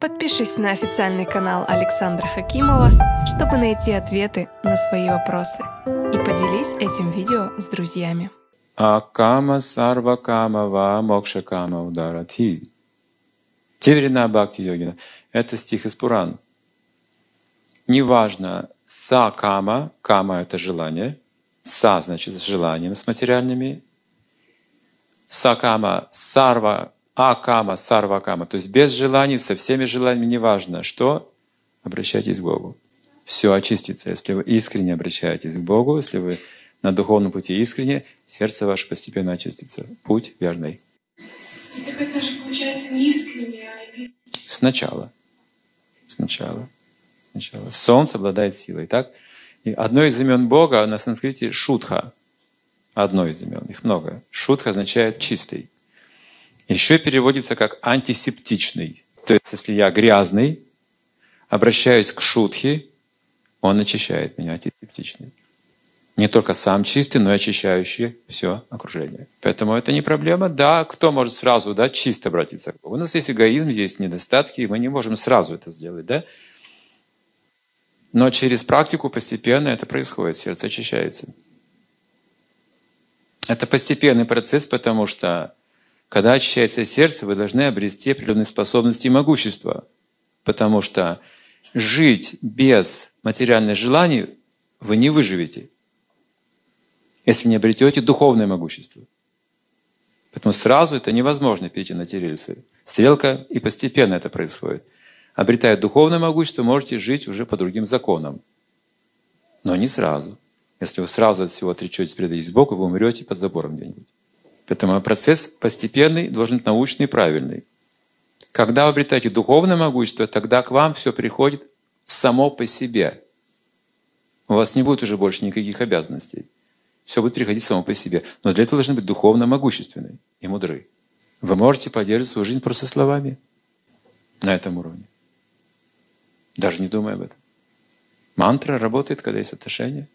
Подпишись на официальный канал Александра Хакимова, чтобы найти ответы на свои вопросы. И поделись этим видео с друзьями. Акама сарва кама ва мокша кама ударати. Теверина Бхакти Йогина. Это стих из Пуран. Неважно, са кама, кама — это желание, са значит с желанием, с материальными, са кама, сарва акама, сарвакама, то есть без желаний, со всеми желаниями, неважно что, обращайтесь к Богу. Все очистится. Если вы искренне обращаетесь к Богу, если вы на духовном пути искренне, сердце ваше постепенно очистится. Путь верный. Так это же получается не искренне, а Сначала. Сначала. Сначала. Солнце обладает силой. Так? И одно из имен Бога на санскрите — Шутха. Одно из имен. Их много. Шутха означает «чистый». Еще переводится как антисептичный. То есть, если я грязный, обращаюсь к шутхе, он очищает меня, антисептичный. Не только сам чистый, но и очищающий все окружение. Поэтому это не проблема. Да, кто может сразу да, чисто обратиться к Богу? У нас есть эгоизм, есть недостатки, и мы не можем сразу это сделать. Да? Но через практику постепенно это происходит, сердце очищается. Это постепенный процесс, потому что когда очищается сердце, вы должны обрести определенные способности и могущество. Потому что жить без материальных желаний вы не выживете, если не обретете духовное могущество. Поэтому сразу это невозможно перейти на те рельсы. Стрелка, и постепенно это происходит. Обретая духовное могущество, можете жить уже по другим законам. Но не сразу. Если вы сразу от всего отречетесь, предадитесь Богу, вы умрете под забором где-нибудь. Поэтому процесс постепенный, должен быть научный и правильный. Когда вы обретаете духовное могущество, тогда к вам все приходит само по себе. У вас не будет уже больше никаких обязанностей. Все будет приходить само по себе. Но для этого должны быть духовно могущественны и мудры. Вы можете поддерживать свою жизнь просто словами на этом уровне. Даже не думая об этом. Мантра работает, когда есть отношения.